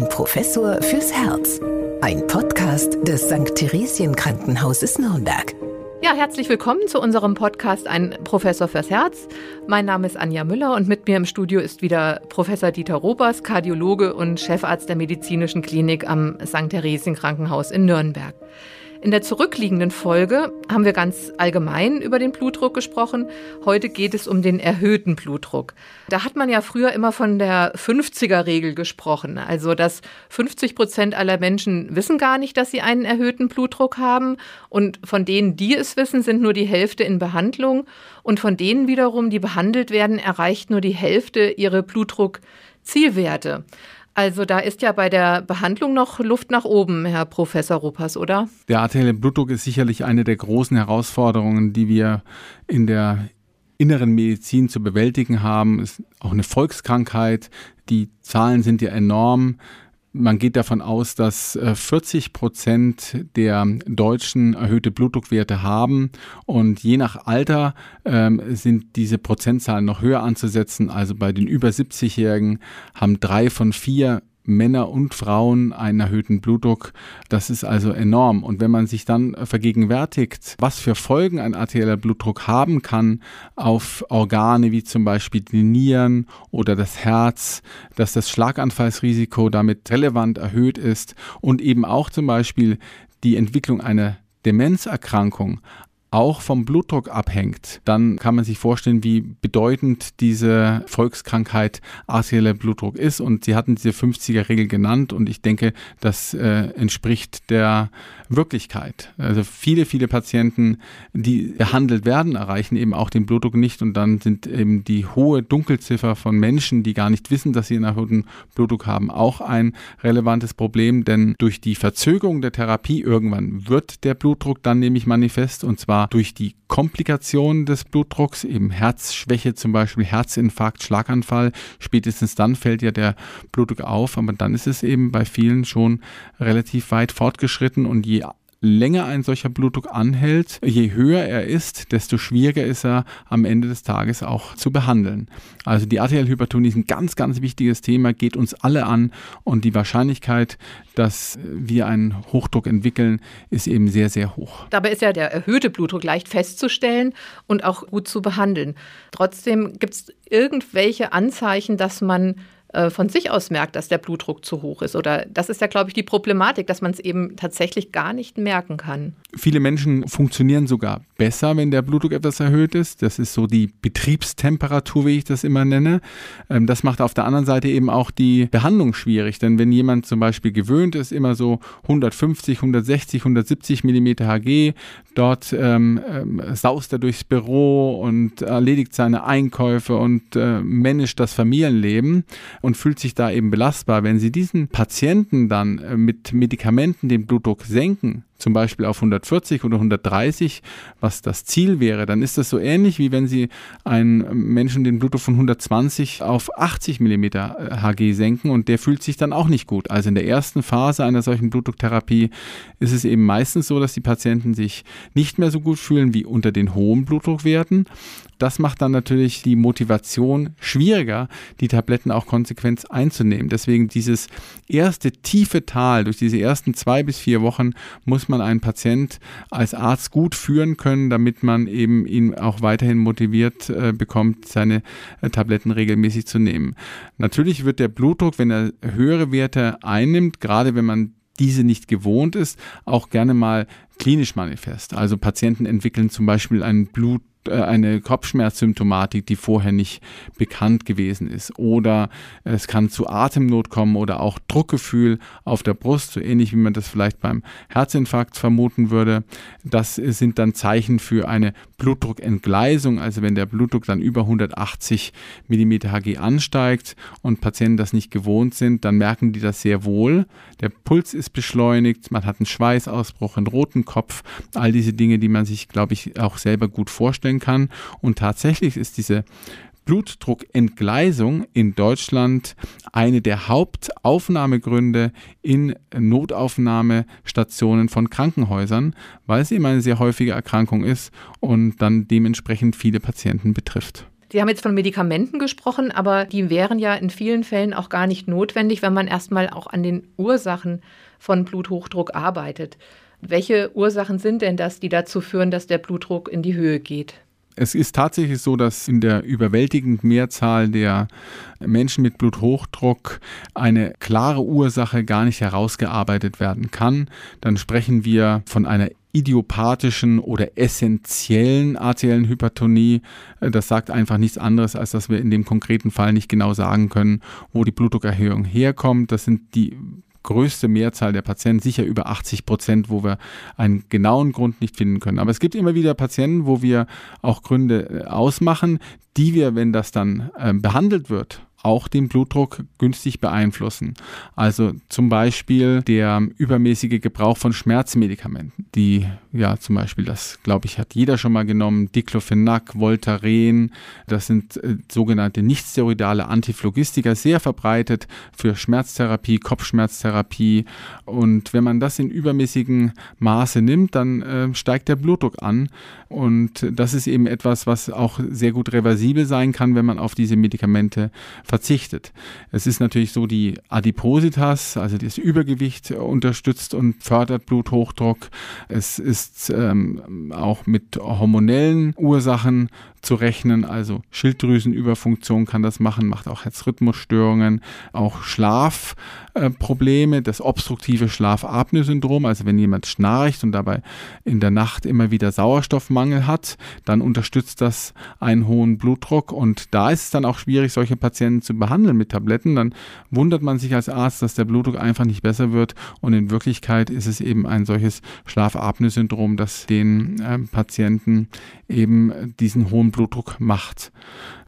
Ein Professor fürs Herz. Ein Podcast des St. Theresien Krankenhauses Nürnberg. Ja, herzlich willkommen zu unserem Podcast Ein Professor fürs Herz. Mein Name ist Anja Müller und mit mir im Studio ist wieder Professor Dieter Robers, Kardiologe und Chefarzt der medizinischen Klinik am St. Theresien Krankenhaus in Nürnberg. In der zurückliegenden Folge haben wir ganz allgemein über den Blutdruck gesprochen. Heute geht es um den erhöhten Blutdruck. Da hat man ja früher immer von der 50er-Regel gesprochen. Also, dass 50 Prozent aller Menschen wissen gar nicht, dass sie einen erhöhten Blutdruck haben. Und von denen, die es wissen, sind nur die Hälfte in Behandlung. Und von denen wiederum, die behandelt werden, erreicht nur die Hälfte ihre Blutdruckzielwerte. Also da ist ja bei der Behandlung noch Luft nach oben, Herr Professor Ruppers, oder? Der arterielle Blutdruck ist sicherlich eine der großen Herausforderungen, die wir in der inneren Medizin zu bewältigen haben. Es ist auch eine Volkskrankheit. Die Zahlen sind ja enorm. Man geht davon aus, dass 40 äh, Prozent der Deutschen erhöhte Blutdruckwerte haben und je nach Alter ähm, sind diese Prozentzahlen noch höher anzusetzen. Also bei den über 70-Jährigen haben drei von vier Männer und Frauen einen erhöhten Blutdruck. Das ist also enorm. Und wenn man sich dann vergegenwärtigt, was für Folgen ein arterieller Blutdruck haben kann auf Organe wie zum Beispiel die Nieren oder das Herz, dass das Schlaganfallsrisiko damit relevant erhöht ist und eben auch zum Beispiel die Entwicklung einer Demenzerkrankung auch vom Blutdruck abhängt, dann kann man sich vorstellen, wie bedeutend diese Volkskrankheit arterieller Blutdruck ist. Und Sie hatten diese 50er-Regel genannt und ich denke, das äh, entspricht der Wirklichkeit. Also viele, viele Patienten, die behandelt werden, erreichen eben auch den Blutdruck nicht und dann sind eben die hohe Dunkelziffer von Menschen, die gar nicht wissen, dass sie einen erhöhten Blutdruck haben, auch ein relevantes Problem, denn durch die Verzögerung der Therapie irgendwann wird der Blutdruck dann nämlich manifest und zwar durch die Komplikationen des Blutdrucks, eben Herzschwäche zum Beispiel, Herzinfarkt, Schlaganfall. Spätestens dann fällt ja der Blutdruck auf, aber dann ist es eben bei vielen schon relativ weit fortgeschritten und je länger ein solcher Blutdruck anhält, je höher er ist, desto schwieriger ist er am Ende des Tages auch zu behandeln. Also die arterielle ist ein ganz, ganz wichtiges Thema, geht uns alle an und die Wahrscheinlichkeit, dass wir einen Hochdruck entwickeln, ist eben sehr, sehr hoch. Dabei ist ja der erhöhte Blutdruck leicht festzustellen und auch gut zu behandeln. Trotzdem gibt es irgendwelche Anzeichen, dass man äh, von sich aus merkt, dass der Blutdruck zu hoch ist. Oder das ist ja, glaube ich, die Problematik, dass man es eben tatsächlich gar nicht merken kann. Viele Menschen funktionieren sogar besser, wenn der Blutdruck etwas erhöht ist. Das ist so die Betriebstemperatur, wie ich das immer nenne. Ähm, das macht auf der anderen Seite eben auch die Behandlung schwierig. Denn wenn jemand zum Beispiel gewöhnt ist, immer so 150, 160, 170 Millimeter Hg, dort ähm, ähm, saust er durchs Büro und erledigt seine Einkäufe und äh, managt das Familienleben und fühlt sich da eben belastbar. Wenn Sie diesen Patienten dann äh, mit Medikamenten den Blutdruck senken, zum Beispiel auf 140 oder 130, was das Ziel wäre, dann ist das so ähnlich wie wenn Sie einen Menschen den Blutdruck von 120 auf 80 mm Hg senken und der fühlt sich dann auch nicht gut. Also in der ersten Phase einer solchen Blutdrucktherapie ist es eben meistens so, dass die Patienten sich nicht mehr so gut fühlen wie unter den hohen Blutdruckwerten. Das macht dann natürlich die Motivation schwieriger, die Tabletten auch konsequent einzunehmen. Deswegen dieses erste tiefe Tal durch diese ersten zwei bis vier Wochen muss man einen Patient als Arzt gut führen können, damit man eben ihn auch weiterhin motiviert äh, bekommt, seine äh, Tabletten regelmäßig zu nehmen. Natürlich wird der Blutdruck, wenn er höhere Werte einnimmt, gerade wenn man diese nicht gewohnt ist, auch gerne mal klinisch manifest. Also Patienten entwickeln zum Beispiel einen Blut eine Kopfschmerzsymptomatik, die vorher nicht bekannt gewesen ist. Oder es kann zu Atemnot kommen oder auch Druckgefühl auf der Brust, so ähnlich wie man das vielleicht beim Herzinfarkt vermuten würde. Das sind dann Zeichen für eine Blutdruckentgleisung, also wenn der Blutdruck dann über 180 mm Hg ansteigt und Patienten das nicht gewohnt sind, dann merken die das sehr wohl. Der Puls ist beschleunigt, man hat einen Schweißausbruch, einen roten Kopf, all diese Dinge, die man sich, glaube ich, auch selber gut vorstellen vorstellen kann. Und tatsächlich ist diese Blutdruckentgleisung in Deutschland eine der Hauptaufnahmegründe in Notaufnahmestationen von Krankenhäusern, weil es eben eine sehr häufige Erkrankung ist und dann dementsprechend viele Patienten betrifft. Sie haben jetzt von Medikamenten gesprochen, aber die wären ja in vielen Fällen auch gar nicht notwendig, wenn man erstmal auch an den Ursachen von Bluthochdruck arbeitet. Welche Ursachen sind denn das, die dazu führen, dass der Blutdruck in die Höhe geht? Es ist tatsächlich so, dass in der überwältigenden Mehrzahl der Menschen mit Bluthochdruck eine klare Ursache gar nicht herausgearbeitet werden kann. Dann sprechen wir von einer idiopathischen oder essentiellen arteriellen Hypertonie. Das sagt einfach nichts anderes, als dass wir in dem konkreten Fall nicht genau sagen können, wo die Blutdruckerhöhung herkommt. Das sind die größte Mehrzahl der Patienten, sicher über 80 Prozent, wo wir einen genauen Grund nicht finden können. Aber es gibt immer wieder Patienten, wo wir auch Gründe äh, ausmachen, die wir, wenn das dann äh, behandelt wird, auch den Blutdruck günstig beeinflussen. Also zum Beispiel der übermäßige Gebrauch von Schmerzmedikamenten, die ja zum Beispiel, das glaube ich, hat jeder schon mal genommen, Diclofenac, Voltaren, das sind äh, sogenannte nichtsteroidale Antiphlogistika, sehr verbreitet für Schmerztherapie, Kopfschmerztherapie. Und wenn man das in übermäßigem Maße nimmt, dann äh, steigt der Blutdruck an. Und das ist eben etwas, was auch sehr gut reversibel sein kann, wenn man auf diese Medikamente verzichtet. Es ist natürlich so, die Adipositas, also das Übergewicht unterstützt und fördert Bluthochdruck. Es ist ähm, auch mit hormonellen Ursachen zu rechnen. Also Schilddrüsenüberfunktion kann das machen, macht auch Herzrhythmusstörungen, auch Schlafprobleme, äh, das obstruktive Schlafapnoe-Syndrom. Also wenn jemand schnarcht und dabei in der Nacht immer wieder Sauerstoffmangel hat, dann unterstützt das einen hohen Blutdruck. Und da ist es dann auch schwierig, solche Patienten zu behandeln mit Tabletten. Dann wundert man sich als Arzt, dass der Blutdruck einfach nicht besser wird. Und in Wirklichkeit ist es eben ein solches Schlafapnoe-Syndrom, das den äh, Patienten eben diesen hohen Blutdruck macht.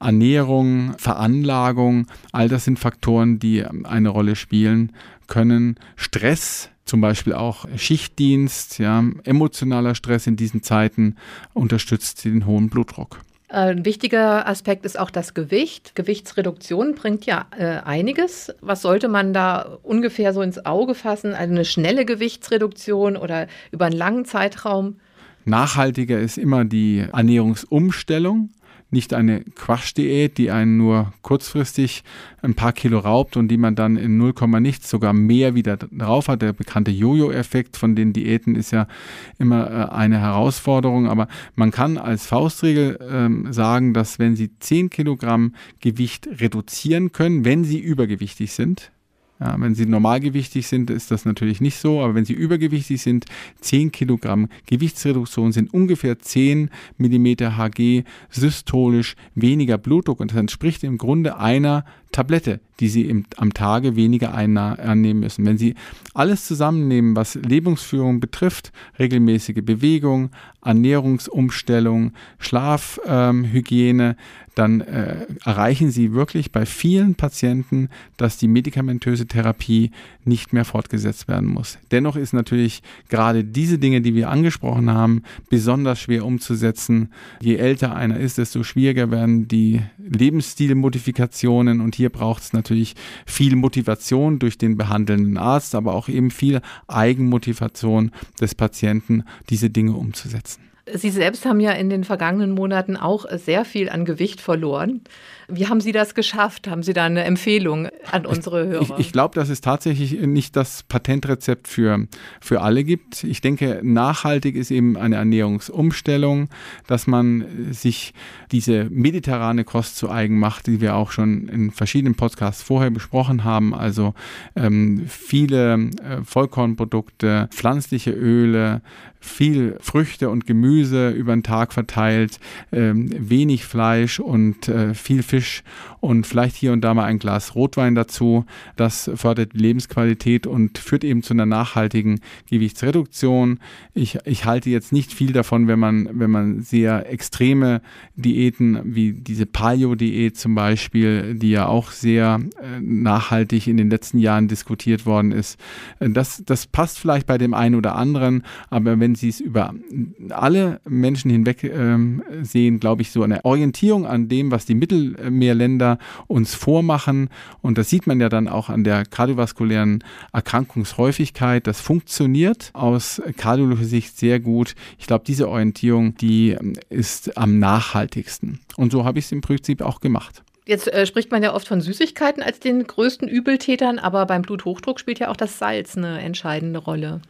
Ernährung, Veranlagung, all das sind Faktoren, die eine Rolle spielen können. Stress, zum Beispiel auch Schichtdienst, ja, emotionaler Stress in diesen Zeiten unterstützt den hohen Blutdruck. Ein wichtiger Aspekt ist auch das Gewicht. Gewichtsreduktion bringt ja äh, einiges. Was sollte man da ungefähr so ins Auge fassen? Also eine schnelle Gewichtsreduktion oder über einen langen Zeitraum? Nachhaltiger ist immer die Ernährungsumstellung, nicht eine Quatschdiät, die einen nur kurzfristig ein paar Kilo raubt und die man dann in 0, nichts sogar mehr wieder drauf hat. Der bekannte Jojo-Effekt von den Diäten ist ja immer äh, eine Herausforderung, aber man kann als Faustregel ähm, sagen, dass wenn Sie 10 Kilogramm Gewicht reduzieren können, wenn Sie übergewichtig sind, ja, wenn sie normalgewichtig sind, ist das natürlich nicht so, aber wenn sie übergewichtig sind, 10 Kilogramm Gewichtsreduktion sind ungefähr 10 Millimeter Hg systolisch weniger Blutdruck. Und das entspricht im Grunde einer Tablette, die Sie im, am Tage weniger einnehmen müssen. Wenn Sie alles zusammennehmen, was Lebensführung betrifft, regelmäßige Bewegung, Ernährungsumstellung, Schlafhygiene, ähm, dann äh, erreichen Sie wirklich bei vielen Patienten, dass die medikamentöse Therapie nicht mehr fortgesetzt werden muss. Dennoch ist natürlich gerade diese Dinge, die wir angesprochen haben, besonders schwer umzusetzen. Je älter einer ist, desto schwieriger werden die Lebensstilmodifikationen und hier braucht es natürlich viel Motivation durch den behandelnden Arzt, aber auch eben viel Eigenmotivation des Patienten, diese Dinge umzusetzen. Sie selbst haben ja in den vergangenen Monaten auch sehr viel an Gewicht verloren. Wie haben Sie das geschafft? Haben Sie da eine Empfehlung an unsere Hörer? Ich, ich glaube, dass es tatsächlich nicht das Patentrezept für, für alle gibt. Ich denke, nachhaltig ist eben eine Ernährungsumstellung, dass man sich diese mediterrane Kost zu eigen macht, die wir auch schon in verschiedenen Podcasts vorher besprochen haben. Also ähm, viele äh, Vollkornprodukte, pflanzliche Öle, viel Früchte und Gemüse über den Tag verteilt, ähm, wenig Fleisch und äh, viel Fisch und vielleicht hier und da mal ein Glas Rotwein dazu. Das fördert die Lebensqualität und führt eben zu einer nachhaltigen Gewichtsreduktion. Ich, ich halte jetzt nicht viel davon, wenn man, wenn man sehr extreme Diäten wie diese Paleo-Diät zum Beispiel, die ja auch sehr äh, nachhaltig in den letzten Jahren diskutiert worden ist. Das, das passt vielleicht bei dem einen oder anderen, aber wenn Sie es über alle Menschen hinweg ähm, sehen, glaube ich, so eine Orientierung an dem, was die Mittelmeerländer uns vormachen. Und das sieht man ja dann auch an der kardiovaskulären Erkrankungshäufigkeit. Das funktioniert aus kardiologischer Sicht sehr gut. Ich glaube, diese Orientierung, die ähm, ist am nachhaltigsten. Und so habe ich es im Prinzip auch gemacht. Jetzt äh, spricht man ja oft von Süßigkeiten als den größten Übeltätern, aber beim Bluthochdruck spielt ja auch das Salz eine entscheidende Rolle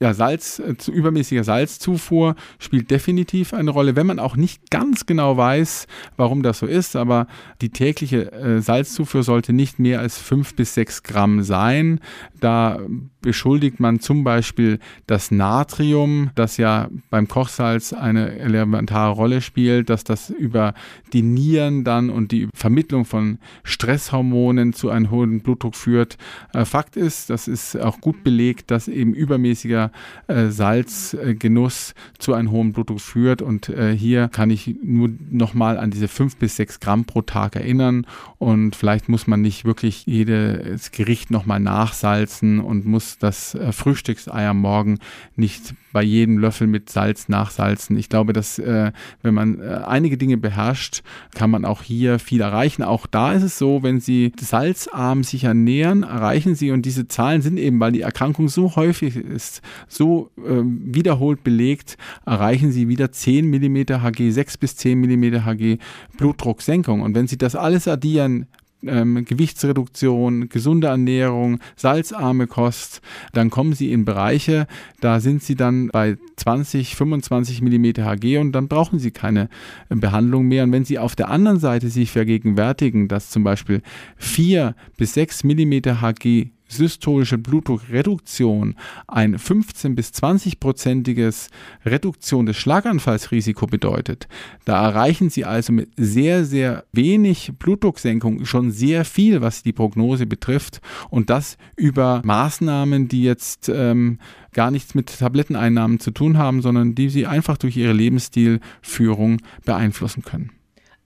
ja, Salz, äh, zu übermäßiger Salzzufuhr spielt definitiv eine Rolle, wenn man auch nicht ganz genau weiß, warum das so ist, aber die tägliche äh, Salzzufuhr sollte nicht mehr als fünf bis sechs Gramm sein. Da beschuldigt man zum Beispiel das Natrium, das ja beim Kochsalz eine elementare Rolle spielt, dass das über die Nieren dann und die Vermittlung von Stresshormonen zu einem hohen Blutdruck führt. Äh, Fakt ist, das ist auch gut belegt, dass eben übermäßiger äh, Salzgenuss zu einem hohen Blutdruck führt. Und äh, hier kann ich nur nochmal an diese fünf bis sechs Gramm pro Tag erinnern. Und vielleicht muss man nicht wirklich jedes Gericht nochmal nachsalzen und muss das äh, Frühstücksei am Morgen nicht bei jedem Löffel mit Salz nachsalzen. Ich glaube, dass äh, wenn man äh, einige Dinge beherrscht, kann man auch hier viel erreichen. Auch da ist es so, wenn Sie salzarm sich ernähren, erreichen Sie, und diese Zahlen sind eben, weil die Erkrankung so häufig ist, so äh, wiederholt belegt, erreichen Sie wieder 10 mm Hg, 6 bis 10 mm Hg Blutdrucksenkung. Und wenn Sie das alles addieren, ähm, Gewichtsreduktion, gesunde Ernährung, salzarme Kost, dann kommen sie in Bereiche, da sind sie dann bei 20, 25 mm Hg und dann brauchen sie keine äh, Behandlung mehr. Und wenn sie auf der anderen Seite sich vergegenwärtigen, dass zum Beispiel 4 bis 6 mm Hg systolische Blutdruckreduktion ein 15 bis 20-prozentiges Reduktion des Schlaganfallsrisiko bedeutet, da erreichen Sie also mit sehr, sehr wenig Blutdrucksenkung schon sehr viel, was die Prognose betrifft und das über Maßnahmen, die jetzt ähm, gar nichts mit Tabletteneinnahmen zu tun haben, sondern die Sie einfach durch Ihre Lebensstilführung beeinflussen können.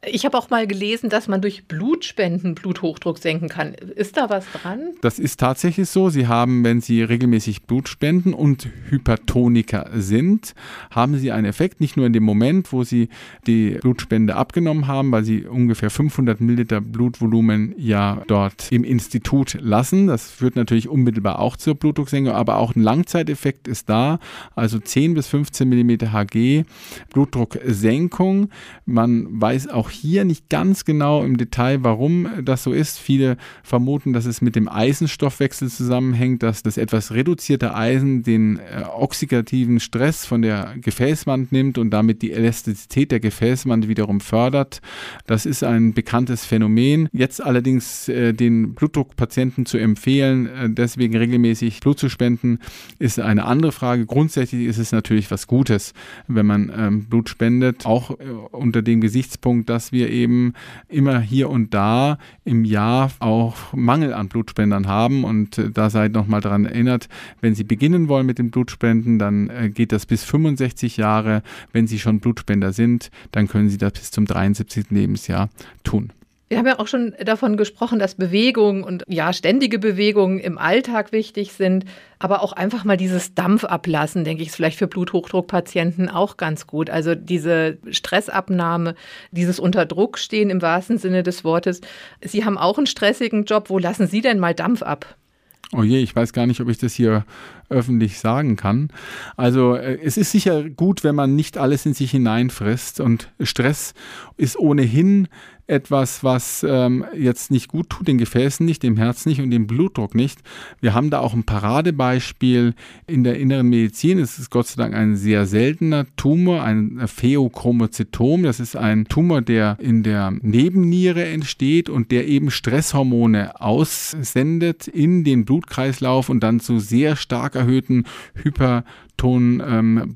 Ich habe auch mal gelesen, dass man durch Blutspenden Bluthochdruck senken kann. Ist da was dran? Das ist tatsächlich so. Sie haben, wenn Sie regelmäßig Blut spenden und Hypertoniker sind, haben Sie einen Effekt, nicht nur in dem Moment, wo Sie die Blutspende abgenommen haben, weil Sie ungefähr 500 Milliliter Blutvolumen ja dort im Institut lassen. Das führt natürlich unmittelbar auch zur Blutdrucksenkung, aber auch ein Langzeiteffekt ist da. Also 10 bis 15 Millimeter Hg Blutdrucksenkung. Man weiß auch hier nicht ganz genau im Detail, warum das so ist. Viele vermuten, dass es mit dem Eisenstoffwechsel zusammenhängt, dass das etwas reduzierte Eisen den äh, oxidativen Stress von der Gefäßwand nimmt und damit die Elastizität der Gefäßwand wiederum fördert. Das ist ein bekanntes Phänomen. Jetzt allerdings äh, den Blutdruckpatienten zu empfehlen, äh, deswegen regelmäßig Blut zu spenden, ist eine andere Frage. Grundsätzlich ist es natürlich was Gutes, wenn man ähm, Blut spendet, auch äh, unter dem Gesichtspunkt, dass dass wir eben immer hier und da im Jahr auch Mangel an Blutspendern haben. Und äh, da seid nochmal daran erinnert, wenn Sie beginnen wollen mit den Blutspenden, dann äh, geht das bis 65 Jahre. Wenn Sie schon Blutspender sind, dann können Sie das bis zum 73. Lebensjahr tun. Wir haben ja auch schon davon gesprochen, dass Bewegung und ja, ständige Bewegungen im Alltag wichtig sind, aber auch einfach mal dieses Dampf ablassen, denke ich, ist vielleicht für Bluthochdruckpatienten auch ganz gut. Also diese Stressabnahme, dieses Unterdruckstehen im wahrsten Sinne des Wortes. Sie haben auch einen stressigen Job. Wo lassen Sie denn mal Dampf ab? Oh je, ich weiß gar nicht, ob ich das hier öffentlich sagen kann. Also äh, es ist sicher gut, wenn man nicht alles in sich hineinfrisst und Stress ist ohnehin etwas, was ähm, jetzt nicht gut tut, den Gefäßen nicht, dem Herz nicht und dem Blutdruck nicht. Wir haben da auch ein Paradebeispiel in der inneren Medizin. Es ist Gott sei Dank ein sehr seltener Tumor, ein Pheochromozytom. Das ist ein Tumor, der in der Nebenniere entsteht und der eben Stresshormone aussendet in den Blutkreislauf und dann zu sehr stark erhöhten Hyper Ton, ähm,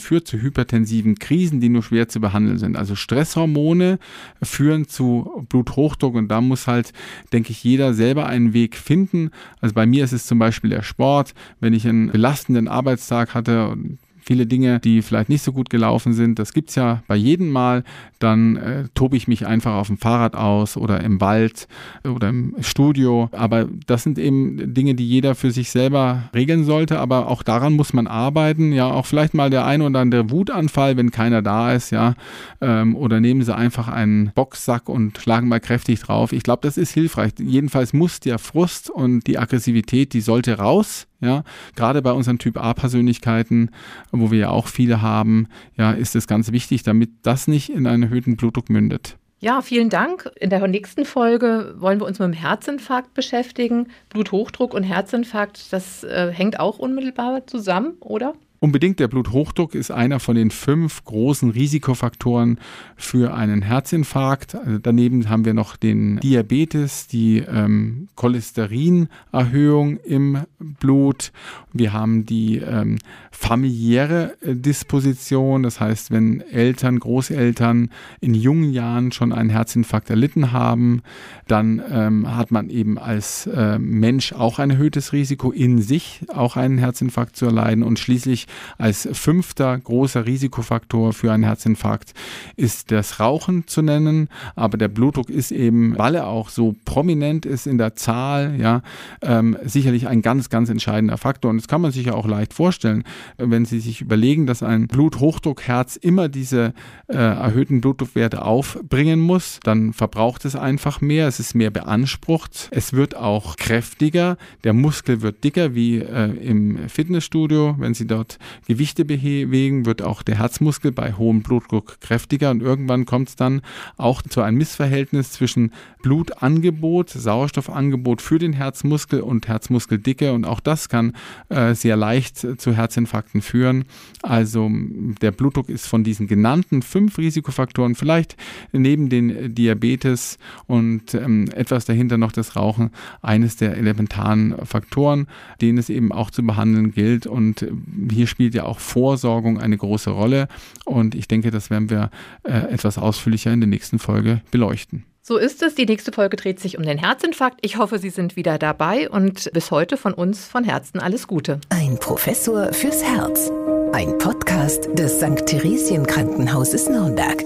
führt zu hypertensiven Krisen, die nur schwer zu behandeln sind. Also Stresshormone führen zu Bluthochdruck und da muss halt, denke ich, jeder selber einen Weg finden. Also bei mir ist es zum Beispiel der Sport. Wenn ich einen belastenden Arbeitstag hatte, viele Dinge, die vielleicht nicht so gut gelaufen sind. Das gibt es ja bei jedem Mal. Dann äh, tobe ich mich einfach auf dem Fahrrad aus oder im Wald oder im Studio. Aber das sind eben Dinge, die jeder für sich selber regeln sollte. Aber auch daran muss man arbeiten. Ja, auch vielleicht mal der ein oder andere Wutanfall, wenn keiner da ist, ja. Ähm, oder nehmen Sie einfach einen Boxsack und schlagen mal kräftig drauf. Ich glaube, das ist hilfreich. Jedenfalls muss der Frust und die Aggressivität, die sollte raus. Ja, gerade bei unseren Typ A-Persönlichkeiten, wo wir ja auch viele haben, ja, ist es ganz wichtig, damit das nicht in einen erhöhten Blutdruck mündet. Ja, vielen Dank. In der nächsten Folge wollen wir uns mit dem Herzinfarkt beschäftigen. Bluthochdruck und Herzinfarkt, das äh, hängt auch unmittelbar zusammen, oder? Unbedingt der Bluthochdruck ist einer von den fünf großen Risikofaktoren für einen Herzinfarkt. Also daneben haben wir noch den Diabetes, die ähm, Cholesterinerhöhung im Blut. Wir haben die ähm, familiäre äh, Disposition, das heißt, wenn Eltern, Großeltern in jungen Jahren schon einen Herzinfarkt erlitten haben, dann ähm, hat man eben als äh, Mensch auch ein erhöhtes Risiko in sich, auch einen Herzinfarkt zu erleiden und schließlich als fünfter großer Risikofaktor für einen Herzinfarkt ist das Rauchen zu nennen, aber der Blutdruck ist eben, weil er auch so prominent ist in der Zahl, ja, ähm, sicherlich ein ganz, ganz entscheidender Faktor. Und das kann man sich ja auch leicht vorstellen, wenn Sie sich überlegen, dass ein Bluthochdruckherz immer diese äh, erhöhten Blutdruckwerte aufbringen muss, dann verbraucht es einfach mehr, es ist mehr beansprucht, es wird auch kräftiger, der Muskel wird dicker wie äh, im Fitnessstudio, wenn Sie dort Gewichte bewegen, wird auch der Herzmuskel bei hohem Blutdruck kräftiger und irgendwann kommt es dann auch zu einem Missverhältnis zwischen Blutangebot, Sauerstoffangebot für den Herzmuskel und Herzmuskeldicke und auch das kann äh, sehr leicht zu Herzinfarkten führen. Also der Blutdruck ist von diesen genannten fünf Risikofaktoren vielleicht neben den Diabetes und ähm, etwas dahinter noch das Rauchen eines der elementaren Faktoren, den es eben auch zu behandeln gilt und hier spielt ja auch Vorsorgung eine große Rolle und ich denke, das werden wir äh, etwas ausführlicher in der nächsten Folge beleuchten. So ist es. Die nächste Folge dreht sich um den Herzinfarkt. Ich hoffe, Sie sind wieder dabei und bis heute von uns von Herzen alles Gute. Ein Professor fürs Herz. Ein Podcast des St. Theresien Krankenhauses Nürnberg.